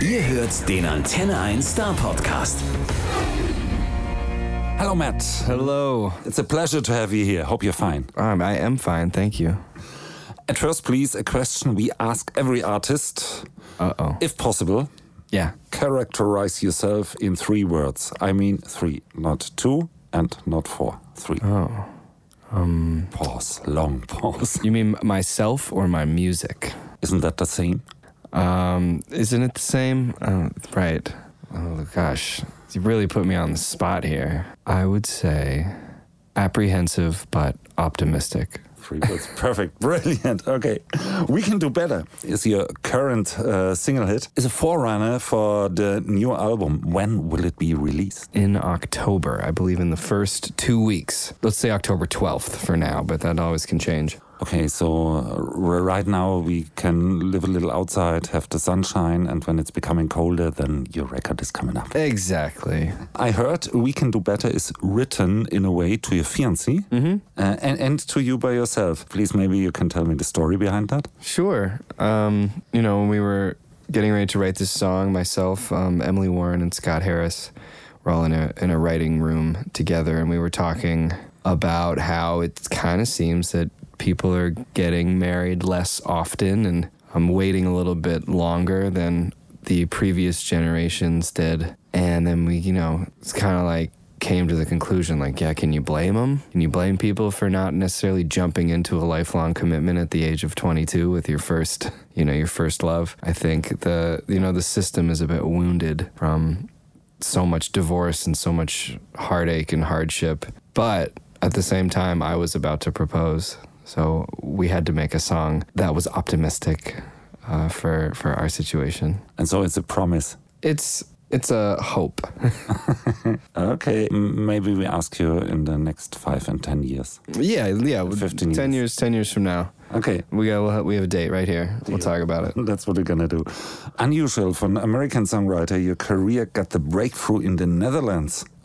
Ihr hört den Antenne 1 Star Podcast. Hello, Matt. Hello. It's a pleasure to have you here. Hope you're fine. Um, I am fine, thank you. At first, please, a question we ask every artist. Uh oh. If possible, Yeah. characterize yourself in three words. I mean, three, not two and not four. Three. Oh. Um. Pause. Long pause. You mean myself or my music? Isn't that the same? Um. Isn't it the same? Oh, right. Oh gosh, you really put me on the spot here. I would say apprehensive but optimistic. Three words. Perfect. Brilliant. Okay. We Can Do Better is your current uh, single hit. Is a forerunner for the new album. When will it be released? In October, I believe in the first two weeks. Let's say October 12th for now, but that always can change. Okay, so uh, right now we can live a little outside, have the sunshine, and when it's becoming colder, then your record is coming up. Exactly. I heard We Can Do Better is written in a way to your fiancé uh, and, and to you by yourself. Please, maybe you can tell me the story behind that. Sure. Um, you know, when we were getting ready to write this song, myself, um, Emily Warren, and Scott Harris were all in a in a writing room together, and we were talking about how it kind of seems that people are getting married less often, and I'm waiting a little bit longer than the previous generations did. And then we, you know, it's kind of like came to the conclusion like, yeah, can you blame them? Can you blame people for not necessarily jumping into a lifelong commitment at the age of 22 with your first, you know, your first love? I think the, you know, the system is a bit wounded from so much divorce and so much heartache and hardship. But at the same time, I was about to propose. So we had to make a song that was optimistic uh, for, for our situation. And so it's a promise. It's, it's a hope. Okay, maybe we ask you in the next five and ten years. Yeah, yeah. 15 10 years. years, 10 years from now. Okay, We got we'll have, we have a date right here. We'll talk about it. That's what we're gonna do. Unusual for an American songwriter, your career got the breakthrough in the Netherlands.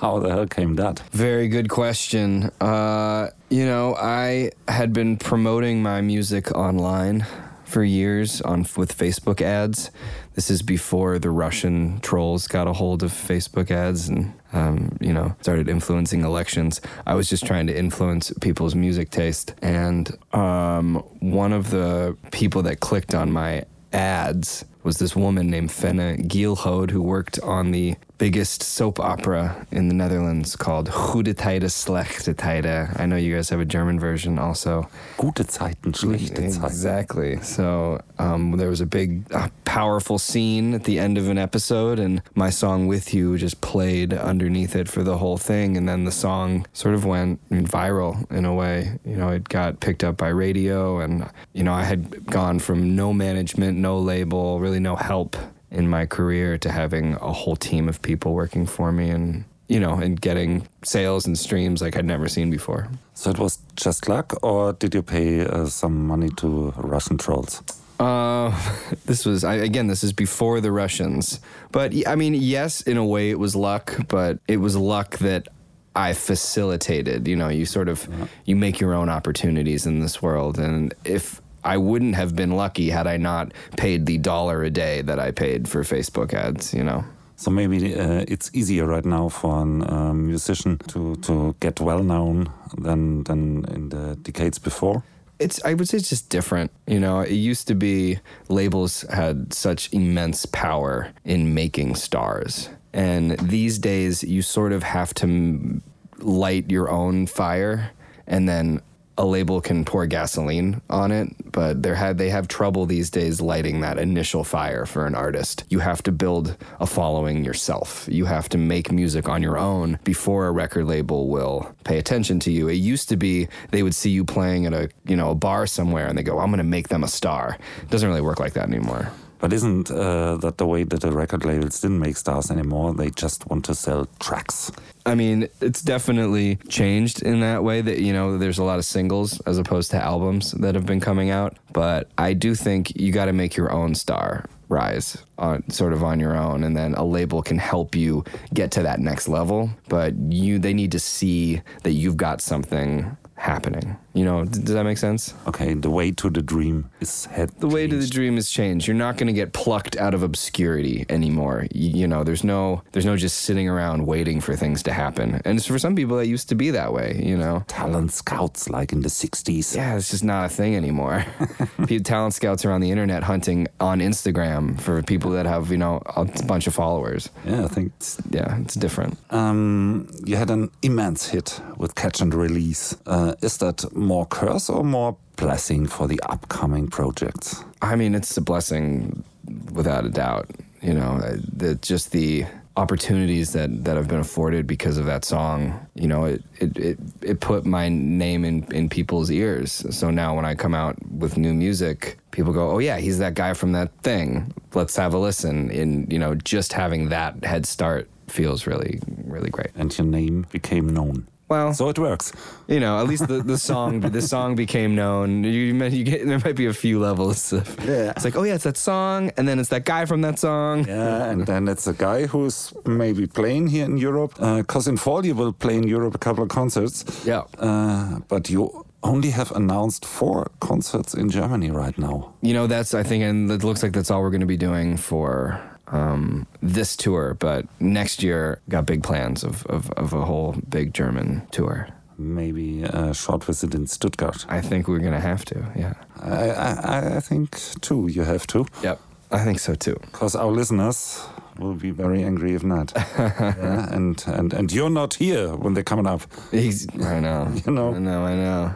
How the hell came that? Very good question. Uh, you know, I had been promoting my music online for years on with Facebook ads. This is before the Russian trolls got a hold of Facebook ads and um, you know started influencing elections. I was just trying to influence people's music taste, and um, one of the people that clicked on my ads was this woman named Fenna Gielhode who worked on the biggest soap opera in the Netherlands called Goede Tijden, Slechte Tijden. I know you guys have a German version also. Gute Zeiten, schlechte Zeiten. Exactly. So um, there was a big, uh, powerful scene at the end of an episode, and my song "With You" just played underneath it for the whole thing, and then the song sort of went viral in a way. You know, it got picked up by radio, and you know, I had gone from no management, no label, really no help in my career to having a whole team of people working for me, and you know, and getting sales and streams like I'd never seen before. So it was just luck, or did you pay uh, some money to Russian trolls? Uh, this was I, again. This is before the Russians, but I mean, yes, in a way, it was luck, but it was luck that I facilitated. You know, you sort of you make your own opportunities in this world, and if I wouldn't have been lucky had I not paid the dollar a day that I paid for Facebook ads. You know. So maybe uh, it's easier right now for a um, musician to, to get well known than than in the decades before. it's I would say it's just different. You know, it used to be labels had such immense power in making stars. And these days you sort of have to m- light your own fire and then a label can pour gasoline on it, but they had they have trouble these days lighting that initial fire for an artist. You have to build a following yourself. You have to make music on your own before a record label will pay attention to you. It used to be they would see you playing at a you know a bar somewhere and they go, "I'm going to make them a star." It doesn't really work like that anymore. But isn't uh, that the way that the record labels didn't make stars anymore? They just want to sell tracks. I mean, it's definitely changed in that way that, you know, there's a lot of singles as opposed to albums that have been coming out. But I do think you got to make your own star rise on sort of on your own and then a label can help you get to that next level but you they need to see that you've got something happening You know, d- does that make sense? Okay, the way to the dream is head. The way to the changed. dream has changed. You're not going to get plucked out of obscurity anymore. You, you know, there's no there's no just sitting around waiting for things to happen. And for some people, it used to be that way. You know. talent scouts like in the 60s. Yeah, it's just not a thing anymore. Pe- Talent scouts are on the internet hunting on Instagram for people that have, you know, a bunch of followers. Yeah, I think Yeah, it's different. um, you had an immense hit with Catch and Release. Uh, is that more curse or more blessing for the upcoming projects? I mean, it's a blessing without a doubt. You know, uh, the, just the opportunities that, that have been afforded because of that song. You know, it, it, it, it put my name in, in people's ears. So now when I come out with new music, people go, oh, yeah, he's that guy from that thing. Let's have a listen. And, you know, just having that head start feels really, really great. And your name became known. Well, So it works. you know, at least the, the song the song became known. You, you get there might be a few levels of Yeah. It's like, oh yeah, it's that song, and then it's that guy from that song. Yeah, and then it's a guy who's maybe playing here in Europe. Because in fall you will play in Europe a couple of concerts. Yeah. Uh, but you only have announced four concerts in Germany right now. You know, that's I think, and it looks like that's all we're going to be doing for um, this tour. But next year, got big plans of, of, of a whole big German tour. Maybe a short visit in Stuttgart. I think we're going to have to. Yeah. I, I, I think too you have to. Yep. I think so too. Because our listeners will be very angry if not. yeah, and, and, and you're not here when they're coming up. He's, I know. You know. I know. I know.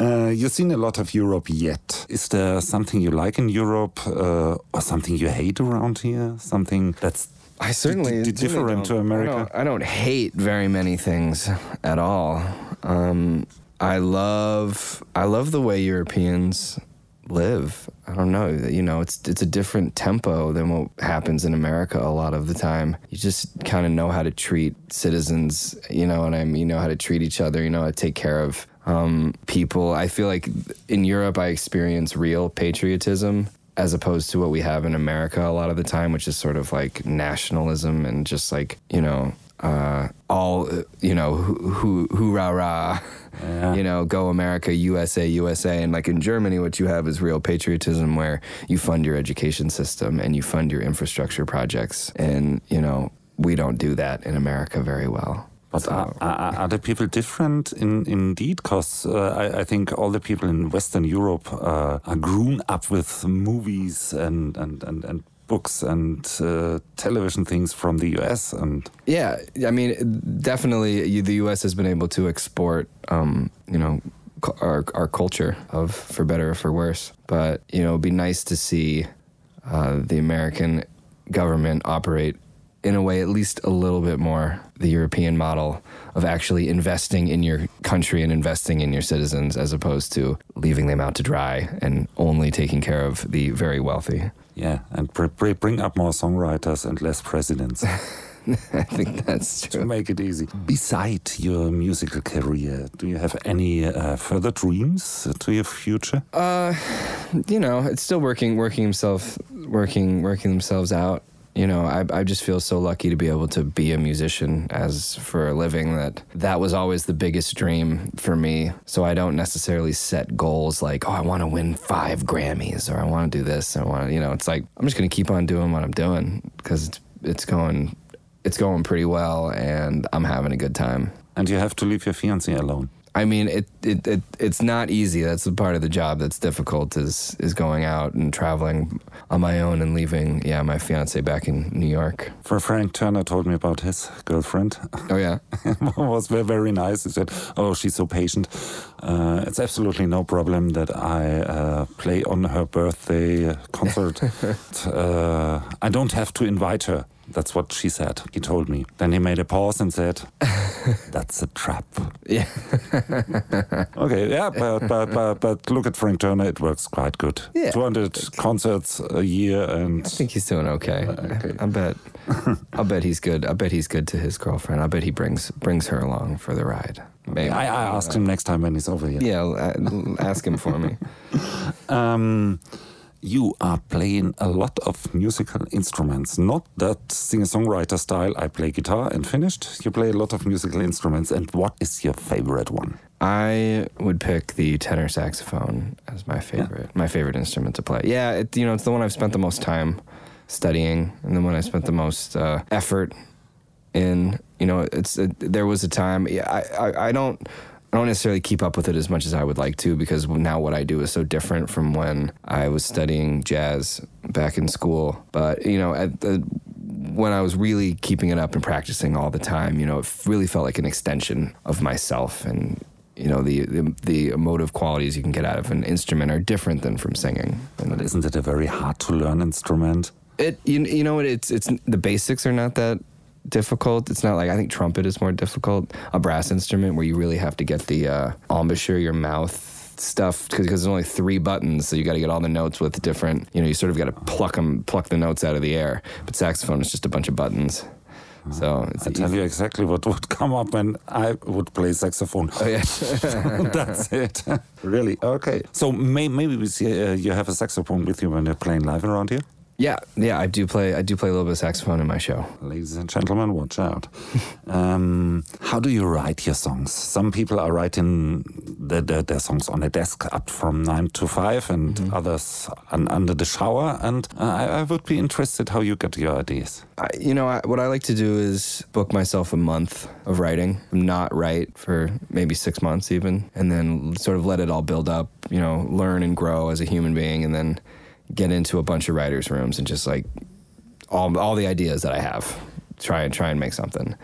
Uh, you've seen a lot of Europe yet. Is there something you like in Europe uh, or something you hate around here? Something that's I certainly different to America? I don't, I don't hate very many things at all. Um, I love I love the way Europeans live. I don't know. You know, it's it's a different tempo than what happens in America a lot of the time. You just kind of know how to treat citizens. You know and I mean? You know how to treat each other. You know how to take care of um, people. I feel like in Europe, I experience real patriotism as opposed to what we have in America a lot of the time, which is sort of like nationalism and just like you know uh, all you know who who hoorah rah, Yeah. you know go America USA USA, and like in Germany, what you have is real patriotism where you fund your education system and you fund your infrastructure projects, and you know we don't do that in America very well. But are, are, are the people different in indeed? Because uh, I, I think all the people in Western Europe uh, are grown up with movies and, and, and, and books and uh, television things from the US. And Yeah, I mean, definitely, you, the U.S. has been able to export, um, you know, our our culture of for better or for worse. But you know, it'd be nice to see uh, the American government operate in a way at least a little bit more the European model of actually investing in your country and investing in your citizens as opposed to leaving them out to dry and only taking care of the very wealthy. yeah, and br br bring up more songwriters and less presidents I think that's to true. make it easy. Beside your musical career, do you have any uh, further dreams to your future? you know, it's still working, working himself, working, working themselves out. You know, I, I just feel so lucky to be able to be a musician as for a living that that was always the biggest dream for me. So I don't necessarily set goals like, oh, I want to win five Grammys or I want to do this. I want to, you know, it's like I'm just going to keep on doing what I'm doing because it's it's going it's going pretty well and I'm having a good time. And you have to leave your fiancé alone. I mean, it, it, it it's not easy. That's the part of the job that's difficult is is going out and traveling on my own and leaving. Yeah, my fiance back in New York. For Frank Turner told me about his girlfriend. Oh yeah, it was very, very nice. He said, "Oh, she's so patient. Uh, it's absolutely no problem that I uh, play on her birthday concert. uh, I don't have to invite her." That's what she said. He told me. Then he made a pause and said, "That's a trap." yeah. Okay, yeah, but but but, but look at Frank Turner. It works quite good. Yeah. 200 concerts a year, and I think he's doing okay. okay. I, I bet. I bet he's good. I bet he's good to his girlfriend. I bet he brings brings her along for the ride. Maybe. I, I asked him next time when he's over here. Yeah, I'll, uh, ask him for me. Um, you are playing a lot of musical instruments, not that singer-songwriter style. I play guitar and finished. You play a lot of musical instruments, and what is your favorite one? I would pick the tenor saxophone as my favorite, my favorite instrument to play. Yeah, it, you know, it's the one I've spent the most time studying, and the one I spent the most uh, effort in. You know, it's it, there was a time. Yeah, I, I, I don't. I don't necessarily keep up with it as much as I would like to because now what I do is so different from when I was studying jazz back in school. But you know, at the when I was really keeping it up and practicing all the time, you know, it really felt like an extension of myself and you know the, the, the emotive qualities you can get out of an instrument are different than from singing. And isn't it a very hard to learn instrument? It you, you know what it's it's the basics are not that difficult. It's not like I think trumpet is more difficult. A brass instrument where you really have to get the uh, embouchure, your mouth stuff because there's only three buttons, so you got to get all the notes with different. You know, you sort of got to pluck them, pluck the notes out of the air. But saxophone is just a bunch of buttons. So it's I tell you exactly what would come up when I would play saxophone. Oh yeah, That's it. really? Okay. So may, maybe we see, uh, you have a saxophone with you when you're playing live around here? Yeah, yeah. I do play. I do play a little bit of saxophone in my show. Ladies and gentlemen, watch out. um, how do you write your songs? Some people are writing their, their, their songs on a desk up from nine to five, and others un, under the shower. And uh, I, I would be interested how you get your ideas. I, you know, I, what I like to do is book myself a month of writing, not write for maybe six months even, and then sort of let it all build up, you know, learn and grow as a human being, and then get into a bunch of writers' rooms and just like all, all the ideas that I have, try and try and make something.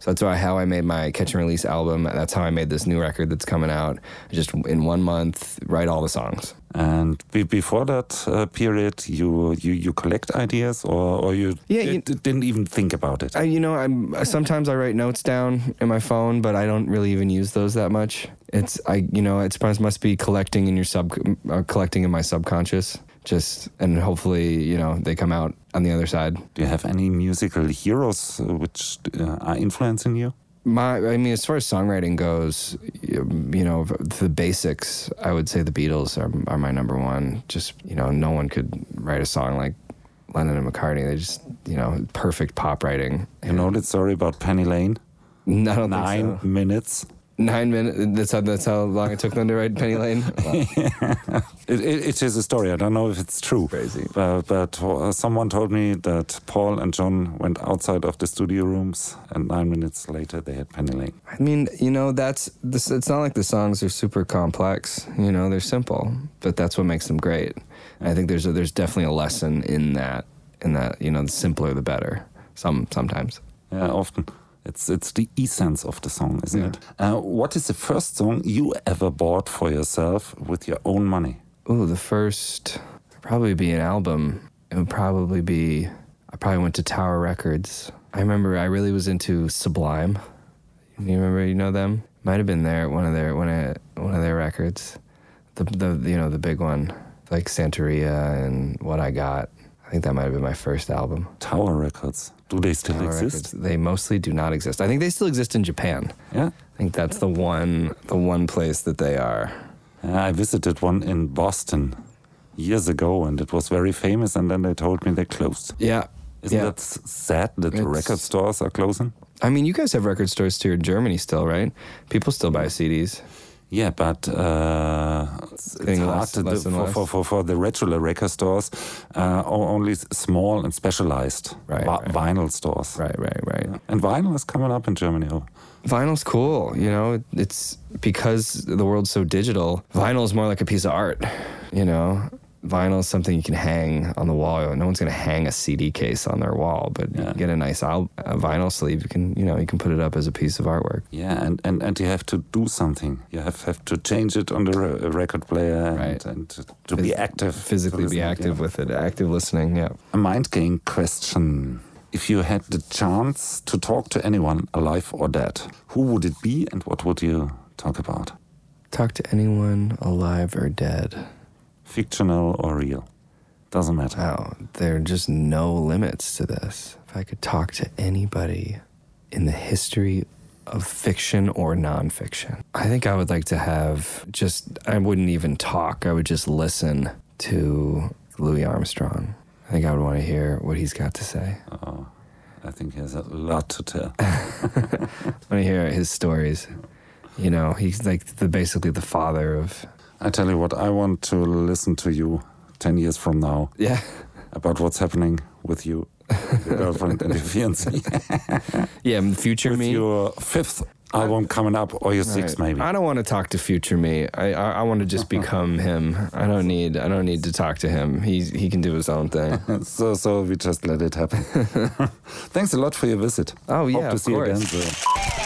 So that's why how I made my catch and release album. That's how I made this new record that's coming out. Just in one month, write all the songs. And be, before that uh, period, you, you you collect ideas, or, or you, Yeah, you- d- didn't even think about it. I, you know, I'm sometimes I write notes down in my phone, but I don't really even use those that much. It's I, you know, it's must must be collecting in your sub, uh, collecting in my subconscious. Just and hopefully, you know, they come out on the other side. Do you have any musical heroes which uh, are influencing you? My, I mean, as far as songwriting goes, you you know, the basics. I would say the Beatles are are my number one. Just you know, no one could write a song like Lennon and McCartney. They just you know, perfect pop writing. You know that story about Penny Lane? Don't Nine think so. minutes. Nine minutes. That's how that's how long it took them to write Penny Lane. Wow. It, it, it is a story. I don't know if it's true. Crazy. But, but uh, someone told me that Paul and John went outside of the studio rooms, and nine minutes later they had Penny Lane. I mean, you know, that's this. It's not like the songs are super complex. You know, they're simple, but that's what makes them great. And I think there's a, there's definitely a lesson in that. In that, you know, the simpler the better. Some sometimes. Yeah, often. It's it's the essence of the song, isn't Yeah. it? Uh, what is the first song you ever bought for yourself with your own money? Ooh, the first probably be an album. It would probably be. I probably went to Tower Records. I remember I really was into Sublime. You remember? You know them? Might have been there one of their one of one of their records. The the you know the big one like Santeria and What I Got. I think that might have been my first album. Tower Records. Do they still Tower exist? Records. They mostly do not exist. I think they still exist in Japan. Yeah. I think that's the one the one place that they are. I visited one in Boston years ago, and it was very famous. And then they told me they closed. Yeah. Isn't yeah. that sad that the It's- record stores are closing? I mean, you guys have record stores too in Germany still, right? People still buy CDs. Yeah, but uh, it's, it's hard less- less for, for, for, for the regular record stores, uh, only small and specialized Right, right. vinyl stores. Right, right, right. And vinyl is coming up in Germany. Oh, Vinyl's cool, you know. It's because the world's so digital. Vinyl is more like a piece of art, you know. Vinyl is something you can hang on the wall. No one's going to hang a CD case on their wall, but you Yeah. get a nice al- a vinyl sleeve. You can, you know, you can put it up as a piece of artwork. Yeah, and, and, and you have to do something. You have, have to change it on the re- record player and, Right. and to, to be active. physically be active yeah. with it, active listening. Yeah. A mind game question. If you had the chance to talk to anyone, alive or dead, who would it be and what would you talk about? Talk to anyone alive or dead. Fictional or real? Doesn't matter. Wow, there are just no limits to this. If I could talk to anybody in the history of fiction or nonfiction, I think I would like to have just, I wouldn't even talk, I would just listen to Louis Armstrong. I think I would want to hear what he's got to say. Oh, I think he has a lot to tell. I want to hear his stories. You know, he's like the basically the father of. I tell you what, I want to listen to you 10 years from now Yeah. about what's happening with you, your girlfriend, and your fiancé. Yeah, future with me. your fifth album coming up, or your sixth, Right. maybe. I don't want to talk to future me. I I, I want to just become him. I don't need I don't need to talk to him. He's he can do his own thing. so, so we just let it happen. Thanks a lot for your visit. Oh, yeah, Hope to of see you again. course.